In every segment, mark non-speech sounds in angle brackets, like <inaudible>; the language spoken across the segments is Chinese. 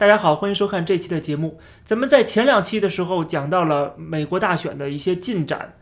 大家好，欢迎收看这期的节目。咱们在前两期的时候讲到了美国大选的一些进展。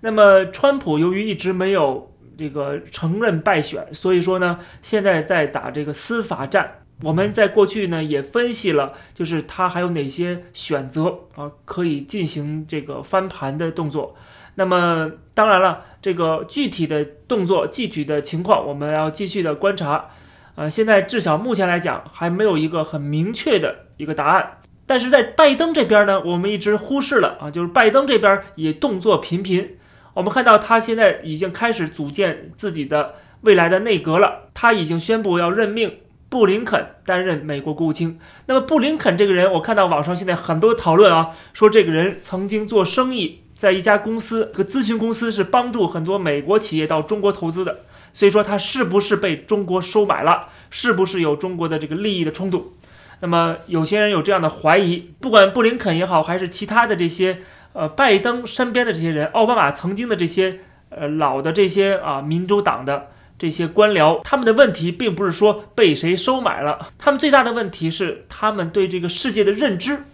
那么，川普由于一直没有这个承认败选，所以说呢，现在在打这个司法战。我们在过去呢也分析了，就是他还有哪些选择啊，可以进行这个翻盘的动作。那么当然了，这个具体的动作、具体的情况，我们要继续的观察。呃，现在至少目前来讲，还没有一个很明确的一个答案。但是在拜登这边呢，我们一直忽视了啊，就是拜登这边也动作频频。我们看到他现在已经开始组建自己的未来的内阁了，他已经宣布要任命。布林肯担任美国国务卿。那么，布林肯这个人，我看到网上现在很多讨论啊，说这个人曾经做生意，在一家公司，个咨询公司是帮助很多美国企业到中国投资的。所以说，他是不是被中国收买了？是不是有中国的这个利益的冲突？那么，有些人有这样的怀疑。不管布林肯也好，还是其他的这些，呃，拜登身边的这些人，奥巴马曾经的这些，呃，老的这些啊，民主党的。这些官僚，他们的问题并不是说被谁收买了，他们最大的问题是他们对这个世界的认知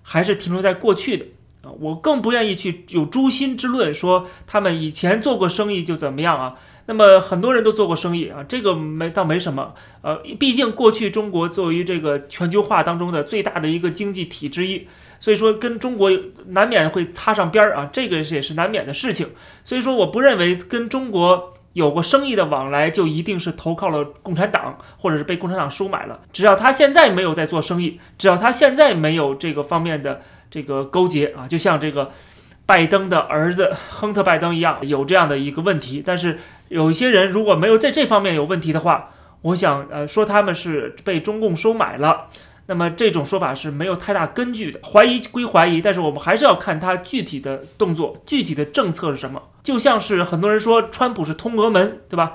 还是停留在过去的啊。我更不愿意去有诛心之论，说他们以前做过生意就怎么样啊。那么很多人都做过生意啊，这个没倒没什么。呃，毕竟过去中国作为这个全球化当中的最大的一个经济体之一，所以说跟中国难免会擦上边儿啊，这个也是难免的事情。所以说，我不认为跟中国。有过生意的往来，就一定是投靠了共产党，或者是被共产党收买了。只要他现在没有在做生意，只要他现在没有这个方面的这个勾结啊，就像这个拜登的儿子亨特·拜登一样，有这样的一个问题。但是有一些人如果没有在这方面有问题的话，我想呃说他们是被中共收买了。那么这种说法是没有太大根据的，怀疑归怀疑，但是我们还是要看他具体的动作、具体的政策是什么。就像是很多人说川普是通俄门，对吧？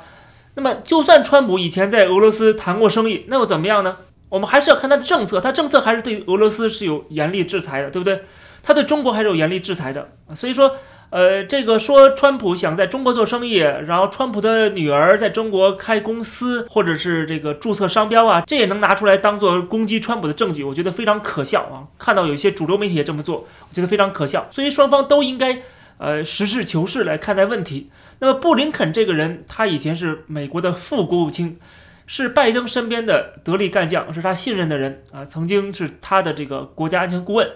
那么就算川普以前在俄罗斯谈过生意，那又怎么样呢？我们还是要看他的政策，他政策还是对俄罗斯是有严厉制裁的，对不对？他对中国还是有严厉制裁的，所以说。呃，这个说川普想在中国做生意，然后川普的女儿在中国开公司，或者是这个注册商标啊，这也能拿出来当做攻击川普的证据，我觉得非常可笑啊！看到有一些主流媒体也这么做，我觉得非常可笑。所以双方都应该呃实事求是来看待问题。那么布林肯这个人，他以前是美国的副国务卿，是拜登身边的得力干将，是他信任的人啊，曾经是他的这个国家安全顾问。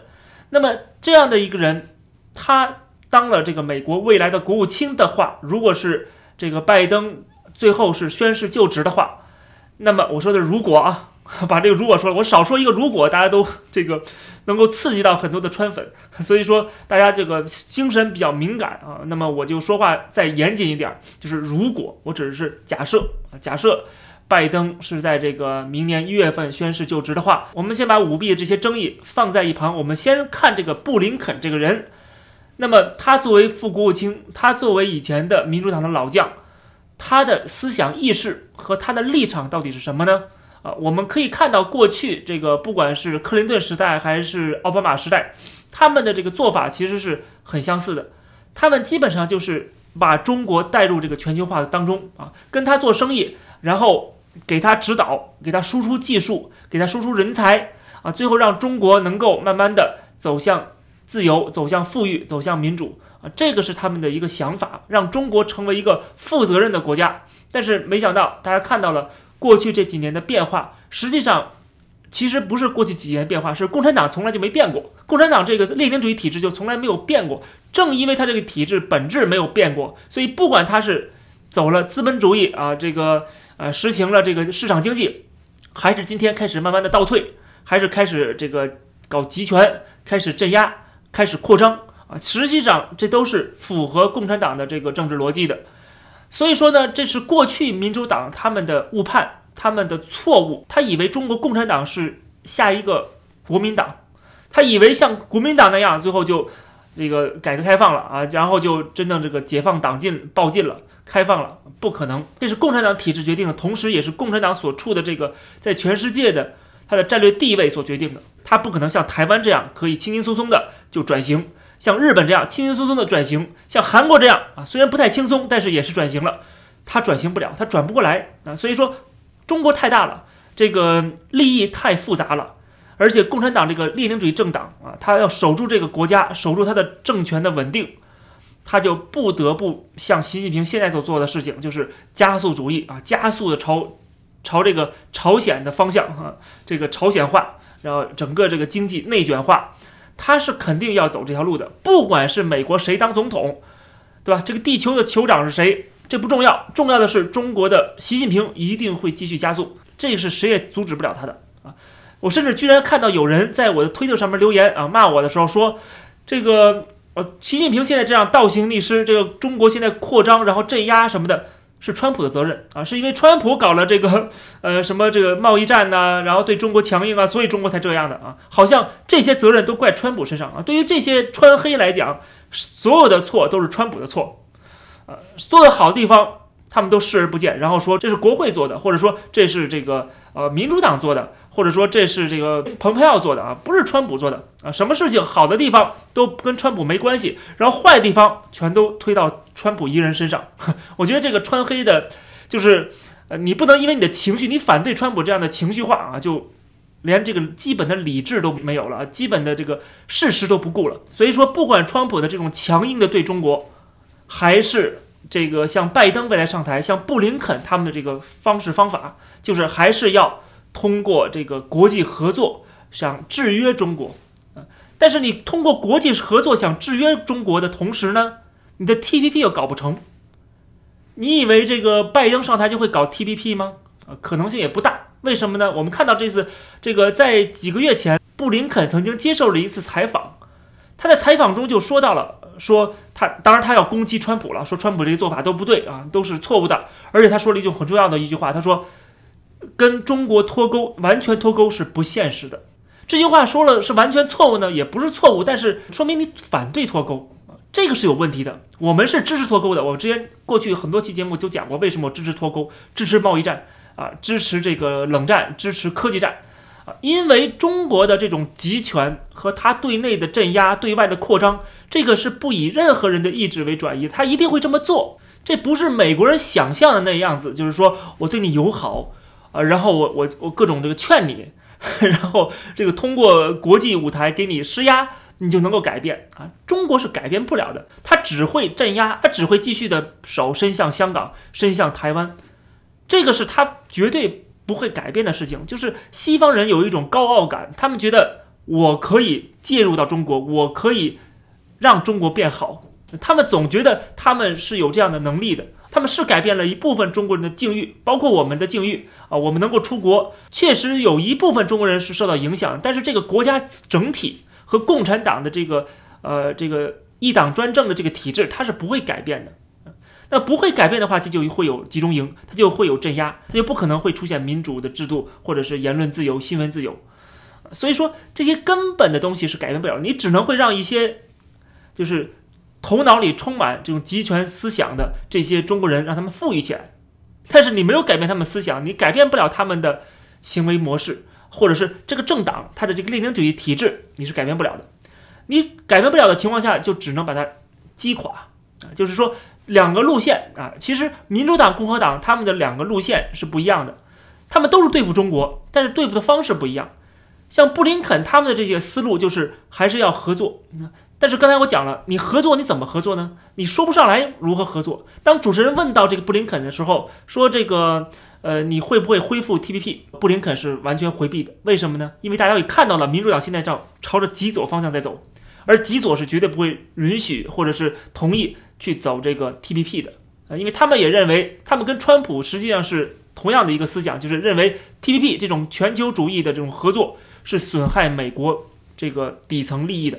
那么这样的一个人，他。当了这个美国未来的国务卿的话，如果是这个拜登最后是宣誓就职的话，那么我说的如果啊，<laughs> 把这个如果说了，我少说一个如果，大家都这个能够刺激到很多的川粉，所以说大家这个精神比较敏感啊，那么我就说话再严谨一点，就是如果我只是假设啊，假设拜登是在这个明年一月份宣誓就职的话，我们先把舞弊的这些争议放在一旁，我们先看这个布林肯这个人。那么他作为副国务卿，他作为以前的民主党的老将，他的思想意识和他的立场到底是什么呢？啊，我们可以看到过去这个不管是克林顿时代还是奥巴马时代，他们的这个做法其实是很相似的。他们基本上就是把中国带入这个全球化的当中啊，跟他做生意，然后给他指导，给他输出技术，给他输出人才啊，最后让中国能够慢慢的走向。自由走向富裕，走向民主啊，这个是他们的一个想法，让中国成为一个负责任的国家。但是没想到，大家看到了过去这几年的变化，实际上其实不是过去几年变化，是共产党从来就没变过。共产党这个列宁主义体制就从来没有变过。正因为它这个体制本质没有变过，所以不管它是走了资本主义啊，这个呃实行了这个市场经济，还是今天开始慢慢的倒退，还是开始这个搞集权，开始镇压。开始扩张啊，实际上这都是符合共产党的这个政治逻辑的，所以说呢，这是过去民主党他们的误判，他们的错误。他以为中国共产党是下一个国民党，他以为像国民党那样，最后就这个改革开放了啊，然后就真正这个解放党禁暴禁了，开放了，不可能，这是共产党体制决定的，同时也是共产党所处的这个在全世界的。它的战略地位所决定的，它不可能像台湾这样可以轻轻松松的就转型，像日本这样轻轻松松的转型，像韩国这样啊，虽然不太轻松，但是也是转型了，它转型不了，它转不过来。啊。所以说，中国太大了，这个利益太复杂了，而且共产党这个列宁主义政党啊，他要守住这个国家，守住他的政权的稳定，他就不得不像习近平现在所做的事情，就是加速主义啊，加速的朝朝这个朝鲜的方向啊，这个朝鲜化，然后整个这个经济内卷化，他是肯定要走这条路的。不管是美国谁当总统，对吧？这个地球的酋长是谁，这不重要，重要的是中国的习近平一定会继续加速，这是谁也阻止不了他的啊！我甚至居然看到有人在我的推特上面留言啊，骂我的时候说，这个呃，习近平现在这样倒行逆施，这个中国现在扩张，然后镇压什么的。是川普的责任啊，是因为川普搞了这个呃什么这个贸易战呐，然后对中国强硬啊，所以中国才这样的啊，好像这些责任都怪川普身上啊。对于这些川黑来讲，所有的错都是川普的错，呃，做的好的地方他们都视而不见，然后说这是国会做的，或者说这是这个呃民主党做的。或者说这是这个蓬佩奥做的啊，不是川普做的啊。什么事情好的地方都跟川普没关系，然后坏地方全都推到川普一人身上。我觉得这个川黑的，就是呃，你不能因为你的情绪，你反对川普这样的情绪化啊，就连这个基本的理智都没有了，基本的这个事实都不顾了。所以说，不管川普的这种强硬的对中国，还是这个像拜登未来上台，像布林肯他们的这个方式方法，就是还是要。通过这个国际合作想制约中国，啊，但是你通过国际合作想制约中国的同时呢，你的 T P P 又搞不成。你以为这个拜登上台就会搞 T P P 吗？啊，可能性也不大。为什么呢？我们看到这次这个在几个月前，布林肯曾经接受了一次采访，他在采访中就说到了，说他当然他要攻击川普了，说川普这些做法都不对啊，都是错误的。而且他说了一句很重要的一句话，他说。跟中国脱钩，完全脱钩是不现实的。这句话说了是完全错误呢，也不是错误，但是说明你反对脱钩啊，这个是有问题的。我们是支持脱钩的。我之前过去很多期节目都讲过，为什么支持脱钩，支持贸易战啊，支持这个冷战，支持科技战啊，因为中国的这种集权和他对内的镇压、对外的扩张，这个是不以任何人的意志为转移，他一定会这么做。这不是美国人想象的那样子，就是说我对你友好。啊，然后我我我各种这个劝你，<laughs> 然后这个通过国际舞台给你施压，你就能够改变啊？中国是改变不了的，他只会镇压，他只会继续的手伸向香港，伸向台湾，这个是他绝对不会改变的事情。就是西方人有一种高傲感，他们觉得我可以介入到中国，我可以让中国变好，他们总觉得他们是有这样的能力的。他们是改变了一部分中国人的境遇，包括我们的境遇啊，我们能够出国，确实有一部分中国人是受到影响，但是这个国家整体和共产党的这个呃这个一党专政的这个体制，它是不会改变的。那不会改变的话，这就会有集中营，它就会有镇压，它就不可能会出现民主的制度或者是言论自由、新闻自由。所以说这些根本的东西是改变不了，你只能会让一些就是。头脑里充满这种集权思想的这些中国人，让他们富裕起来，但是你没有改变他们思想，你改变不了他们的行为模式，或者是这个政党它的这个列宁主义体制，你是改变不了的。你改变不了的情况下，就只能把它击垮啊。就是说，两个路线啊，其实民主党、共和党他们的两个路线是不一样的，他们都是对付中国，但是对付的方式不一样。像布林肯他们的这些思路，就是还是要合作。但是刚才我讲了，你合作你怎么合作呢？你说不上来如何合作。当主持人问到这个布林肯的时候，说这个呃你会不会恢复 TPP？布林肯是完全回避的。为什么呢？因为大家也看到了，民主党现在朝朝着极左方向在走，而极左是绝对不会允许或者是同意去走这个 TPP 的。呃，因为他们也认为，他们跟川普实际上是同样的一个思想，就是认为 TPP 这种全球主义的这种合作是损害美国这个底层利益的。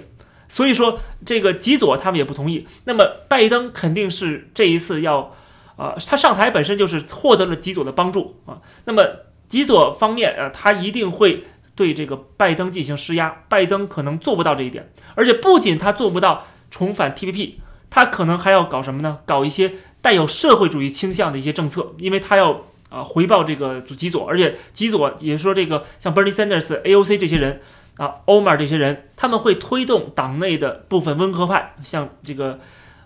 所以说，这个极左他们也不同意。那么，拜登肯定是这一次要，啊，他上台本身就是获得了极左的帮助啊。那么，极左方面啊，他一定会对这个拜登进行施压。拜登可能做不到这一点，而且不仅他做不到重返 TPP，他可能还要搞什么呢？搞一些带有社会主义倾向的一些政策，因为他要啊回报这个极左，而且极左也说这个像 Bernie Sanders、AOC 这些人。啊，欧马尔这些人，他们会推动党内的部分温和派，像这个，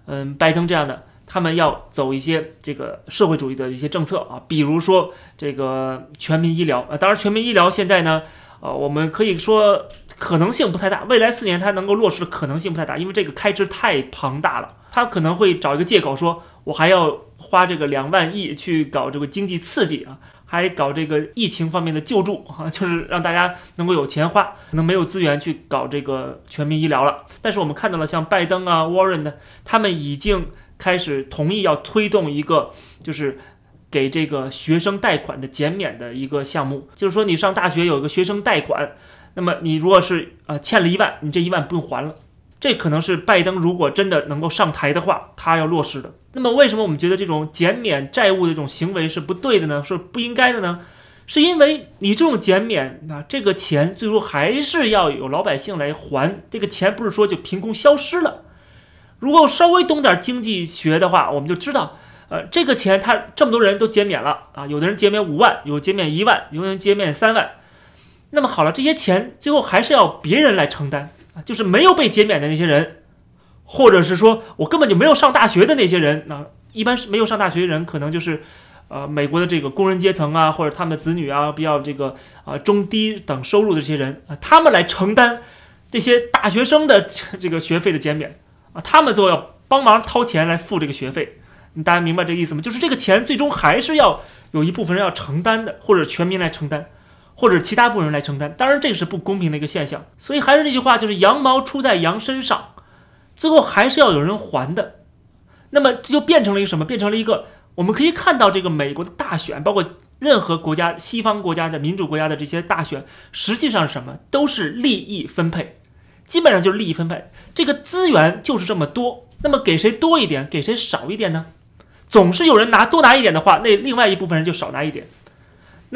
嗯，拜登这样的，他们要走一些这个社会主义的一些政策啊，比如说这个全民医疗啊。当然，全民医疗现在呢，呃，我们可以说可能性不太大，未来四年它能够落实的可能性不太大，因为这个开支太庞大了，他可能会找一个借口说，我还要花这个两万亿去搞这个经济刺激啊。还搞这个疫情方面的救助 <laughs> 啊，就是让大家能够有钱花，可能没有资源去搞这个全民医疗了。但是我们看到了，像拜登啊、Warren 呢，他们已经开始同意要推动一个，就是给这个学生贷款的减免的一个项目。就是说，你上大学有一个学生贷款，那么你如果是呃欠了一万，你这一万不用还了。这可能是拜登如果真的能够上台的话，他要落实的。那么，为什么我们觉得这种减免债务的这种行为是不对的呢？是不应该的呢？是因为你这种减免啊，这个钱最终还是要有老百姓来还。这个钱不是说就凭空消失了。如果稍微懂点经济学的话，我们就知道，呃，这个钱他这么多人都减免了啊，有的人减免五万，有减免一万，有的人减免三万。那么好了，这些钱最后还是要别人来承担。就是没有被减免的那些人，或者是说我根本就没有上大学的那些人，那一般是没有上大学的人，可能就是，呃，美国的这个工人阶层啊，或者他们的子女啊，比较这个啊中低等收入的这些人啊，他们来承担这些大学生的这个学费的减免啊，他们做要帮忙掏钱来付这个学费，你大家明白这个意思吗？就是这个钱最终还是要有一部分人要承担的，或者全民来承担。或者其他部分人来承担，当然这个是不公平的一个现象。所以还是那句话，就是羊毛出在羊身上，最后还是要有人还的。那么这就变成了一个什么？变成了一个我们可以看到这个美国的大选，包括任何国家、西方国家的民主国家的这些大选，实际上是什么？都是利益分配，基本上就是利益分配。这个资源就是这么多，那么给谁多一点，给谁少一点呢？总是有人拿多拿一点的话，那另外一部分人就少拿一点。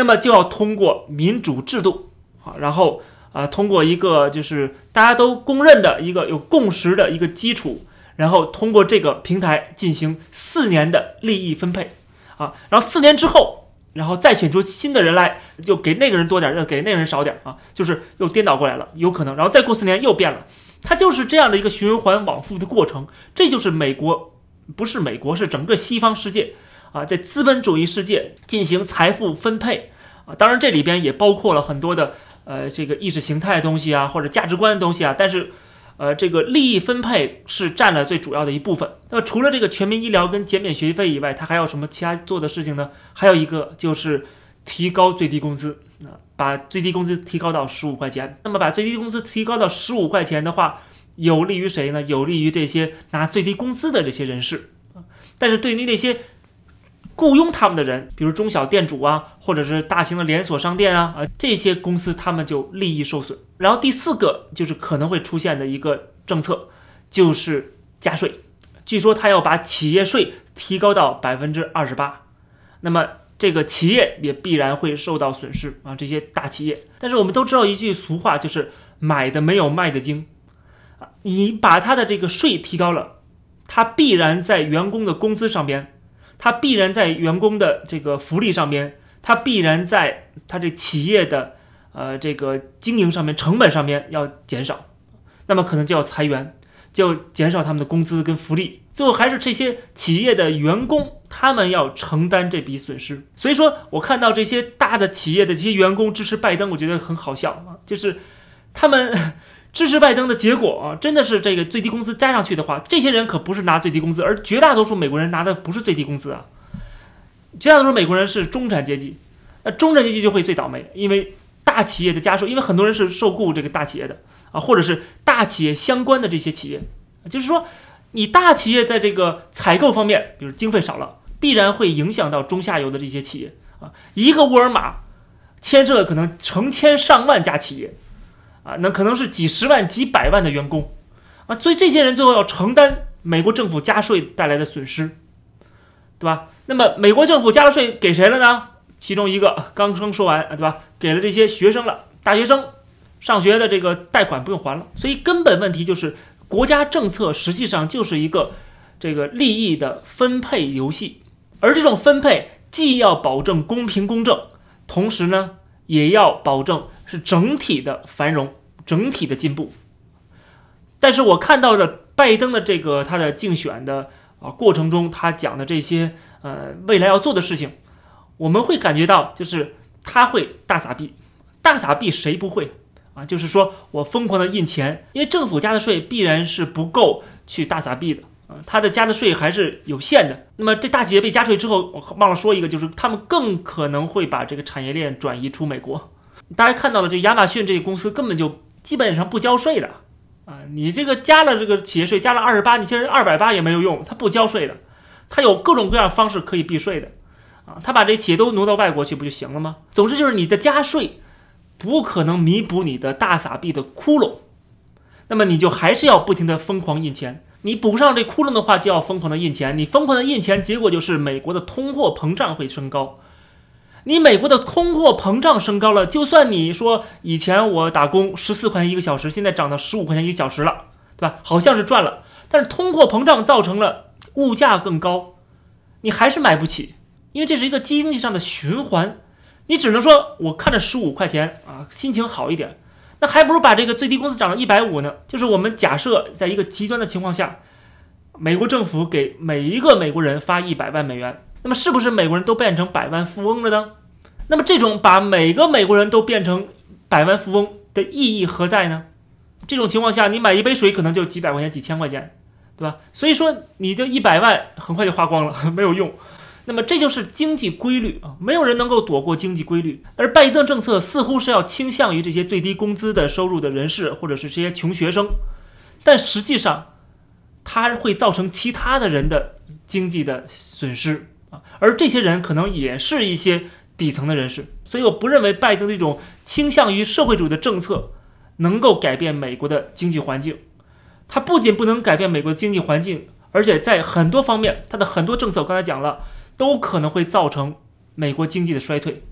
那么就要通过民主制度，啊，然后啊，通过一个就是大家都公认的一个有共识的一个基础，然后通过这个平台进行四年的利益分配，啊，然后四年之后，然后再选出新的人来，就给那个人多点，要给那个人少点啊，就是又颠倒过来了，有可能，然后再过四年又变了，它就是这样的一个循环往复的过程，这就是美国，不是美国，是整个西方世界。啊，在资本主义世界进行财富分配啊，当然这里边也包括了很多的呃这个意识形态的东西啊，或者价值观的东西啊。但是，呃，这个利益分配是占了最主要的一部分。那么除了这个全民医疗跟减免学费以外，它还有什么其他做的事情呢？还有一个就是提高最低工资啊，把最低工资提高到十五块钱。那么把最低工资提高到十五块钱的话，有利于谁呢？有利于这些拿最低工资的这些人士啊。但是对于那些雇佣他们的人，比如中小店主啊，或者是大型的连锁商店啊，啊，这些公司他们就利益受损。然后第四个就是可能会出现的一个政策，就是加税。据说他要把企业税提高到百分之二十八，那么这个企业也必然会受到损失啊，这些大企业。但是我们都知道一句俗话，就是买的没有卖的精啊，你把他的这个税提高了，他必然在员工的工资上边。它必然在员工的这个福利上面，它必然在它这企业的呃这个经营上面成本上面要减少，那么可能就要裁员，就减少他们的工资跟福利，最后还是这些企业的员工他们要承担这笔损失。所以说我看到这些大的企业的这些员工支持拜登，我觉得很好笑啊，就是他们。支持拜登的结果啊，真的是这个最低工资加上去的话，这些人可不是拿最低工资，而绝大多数美国人拿的不是最低工资啊。绝大多数美国人是中产阶级，那中产阶级就会最倒霉，因为大企业的加税，因为很多人是受雇这个大企业的啊，或者是大企业相关的这些企业，就是说你大企业在这个采购方面，比如经费少了，必然会影响到中下游的这些企业啊。一个沃尔玛牵涉可能成千上万家企业。啊，那可能是几十万、几百万的员工，啊，所以这些人最后要承担美国政府加税带来的损失，对吧？那么美国政府加了税给谁了呢？其中一个刚刚说完，对吧？给了这些学生了，大学生上学的这个贷款不用还了。所以根本问题就是国家政策实际上就是一个这个利益的分配游戏，而这种分配既要保证公平公正，同时呢，也要保证。是整体的繁荣，整体的进步。但是我看到的拜登的这个他的竞选的啊过程中，他讲的这些呃未来要做的事情，我们会感觉到就是他会大撒币，大撒币谁不会啊？就是说我疯狂的印钱，因为政府加的税必然是不够去大撒币的啊，他的加的税还是有限的。那么这大企业被加税之后，我忘了说一个，就是他们更可能会把这个产业链转移出美国。大家看到了，这亚马逊这个公司根本就基本上不交税的啊！你这个加了这个企业税，加了二十八，你其实二百八也没有用，它不交税的，它有各种各样方式可以避税的啊！他把这企业都挪到外国去不就行了吗？总之就是你的加税不可能弥补你的大撒币的窟窿，那么你就还是要不停的疯狂印钱。你补上这窟窿的话，就要疯狂的印钱。你疯狂的印钱，结果就是美国的通货膨胀会升高。你美国的通货膨胀升高了，就算你说以前我打工十四块钱一个小时，现在涨到十五块钱一个小时了，对吧？好像是赚了，但是通货膨胀造成了物价更高，你还是买不起，因为这是一个经济上的循环。你只能说我看着十五块钱啊，心情好一点，那还不如把这个最低工资涨到一百五呢。就是我们假设在一个极端的情况下，美国政府给每一个美国人发一百万美元。那么是不是美国人都变成百万富翁了呢？那么这种把每个美国人都变成百万富翁的意义何在呢？这种情况下，你买一杯水可能就几百块钱、几千块钱，对吧？所以说，你这一百万很快就花光了，<laughs> 没有用。那么这就是经济规律啊，没有人能够躲过经济规律。而拜登政策似乎是要倾向于这些最低工资的收入的人士，或者是这些穷学生，但实际上，它会造成其他的人的经济的损失。啊，而这些人可能也是一些底层的人士，所以我不认为拜登这种倾向于社会主义的政策能够改变美国的经济环境。他不仅不能改变美国的经济环境，而且在很多方面，他的很多政策，我刚才讲了，都可能会造成美国经济的衰退，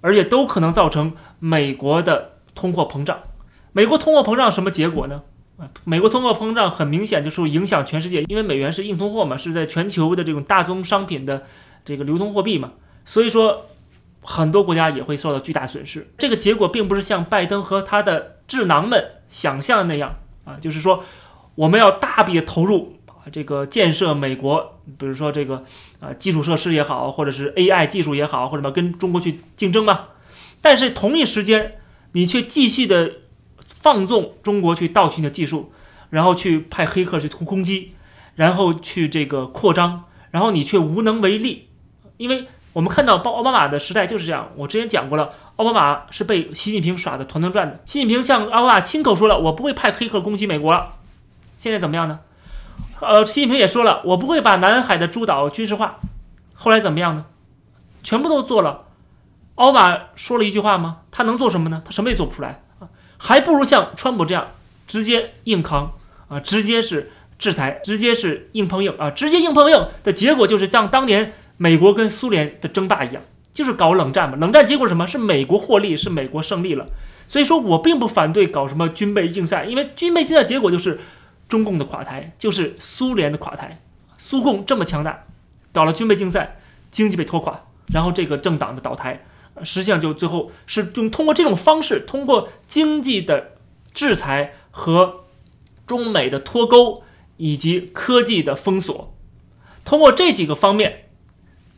而且都可能造成美国的通货膨胀。美国通货膨胀什么结果呢？美国通货膨胀很明显就是影响全世界，因为美元是硬通货嘛，是在全球的这种大宗商品的这个流通货币嘛，所以说很多国家也会受到巨大损失。这个结果并不是像拜登和他的智囊们想象的那样啊，就是说我们要大笔投入啊这个建设美国，比如说这个啊基础设施也好，或者是 AI 技术也好，或者什么跟中国去竞争嘛，但是同一时间你却继续的。放纵中国去盗取你的技术，然后去派黑客去攻攻击，然后去这个扩张，然后你却无能为力，因为我们看到奥奥巴马的时代就是这样。我之前讲过了，奥巴马是被习近平耍的团团转的。习近平向奥巴马亲口说了，我不会派黑客攻击美国。现在怎么样呢？呃，习近平也说了，我不会把南海的诸岛军事化。后来怎么样呢？全部都做了。奥巴马说了一句话吗？他能做什么呢？他什么也做不出来啊。还不如像川普这样直接硬扛啊，直接是制裁，直接是硬碰硬啊，直接硬碰硬的结果就是像当年美国跟苏联的争霸一样，就是搞冷战嘛。冷战结果什么是美国获利，是美国胜利了。所以说我并不反对搞什么军备竞赛，因为军备竞赛结果就是中共的垮台，就是苏联的垮台。苏共这么强大，搞了军备竞赛，经济被拖垮，然后这个政党的倒台。实际上，就最后是用通过这种方式，通过经济的制裁和中美的脱钩，以及科技的封锁，通过这几个方面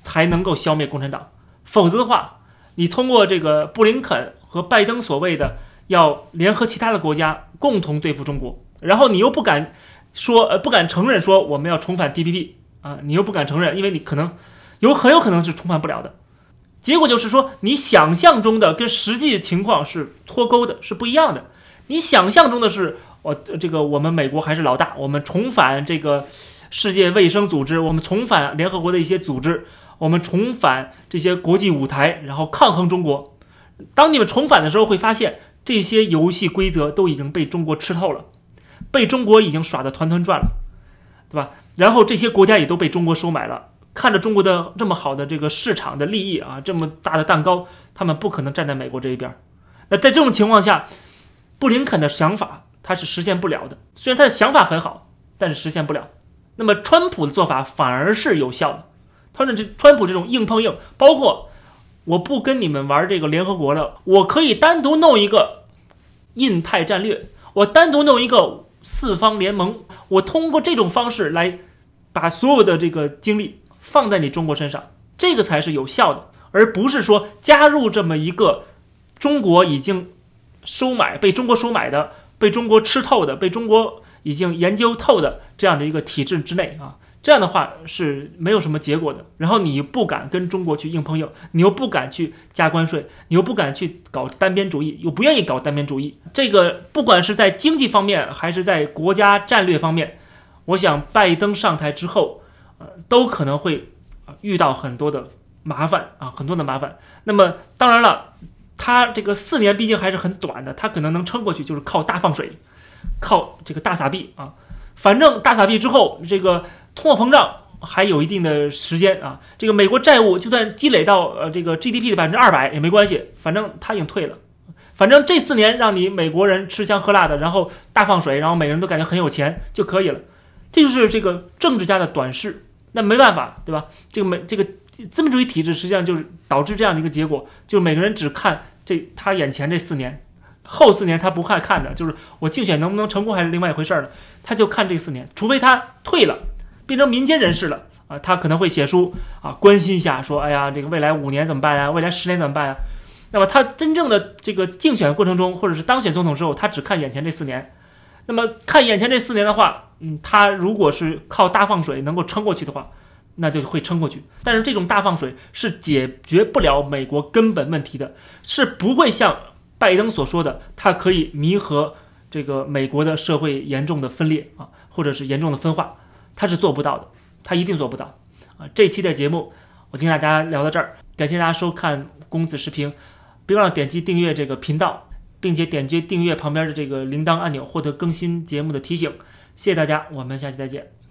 才能够消灭共产党。否则的话，你通过这个布林肯和拜登所谓的要联合其他的国家共同对付中国，然后你又不敢说，呃，不敢承认说我们要重返 TPP 啊，你又不敢承认，因为你可能有很有可能是重返不了的。结果就是说，你想象中的跟实际情况是脱钩的，是不一样的。你想象中的是，我这个我们美国还是老大，我们重返这个世界卫生组织，我们重返联合国的一些组织，我们重返这些国际舞台，然后抗衡中国。当你们重返的时候，会发现这些游戏规则都已经被中国吃透了，被中国已经耍得团团转了，对吧？然后这些国家也都被中国收买了。看着中国的这么好的这个市场的利益啊，这么大的蛋糕，他们不可能站在美国这一边。那在这种情况下，布林肯的想法他是实现不了的。虽然他的想法很好，但是实现不了。那么川普的做法反而是有效的。他说这川普这种硬碰硬，包括我不跟你们玩这个联合国了，我可以单独弄一个印太战略，我单独弄一个四方联盟，我通过这种方式来把所有的这个精力。放在你中国身上，这个才是有效的，而不是说加入这么一个中国已经收买被中国收买的、被中国吃透的、被中国已经研究透的这样的一个体制之内啊。这样的话是没有什么结果的。然后你不敢跟中国去硬碰硬，你又不敢去加关税，你又不敢去搞单边主义，又不愿意搞单边主义。这个不管是在经济方面，还是在国家战略方面，我想拜登上台之后，呃，都可能会遇到很多的麻烦啊，很多的麻烦。那么当然了，他这个四年毕竟还是很短的，他可能能撑过去，就是靠大放水，靠这个大撒币啊。反正大撒币之后，这个。通货膨胀还有一定的时间啊，这个美国债务就算积累到呃这个 GDP 的百分之二百也没关系，反正他已经退了。反正这四年让你美国人吃香喝辣的，然后大放水，然后每个人都感觉很有钱就可以了。这就是这个政治家的短视，那没办法，对吧？这个美这个资本主义体制实际上就是导致这样的一个结果，就是每个人只看这他眼前这四年，后四年他不看看的，就是我竞选能不能成功还是另外一回事儿呢，他就看这四年，除非他退了。变成民间人士了啊，他可能会写书啊，关心一下，说，哎呀，这个未来五年怎么办呀？未来十年怎么办呀？那么他真正的这个竞选过程中，或者是当选总统之后，他只看眼前这四年。那么看眼前这四年的话，嗯，他如果是靠大放水能够撑过去的话，那就会撑过去。但是这种大放水是解决不了美国根本问题的，是不会像拜登所说的，它可以弥合这个美国的社会严重的分裂啊，或者是严重的分化。他是做不到的，他一定做不到啊！这期的节目我就跟大家聊到这儿，感谢大家收看公子视频，别忘了点击订阅这个频道，并且点击订阅旁边的这个铃铛按钮，获得更新节目的提醒。谢谢大家，我们下期再见。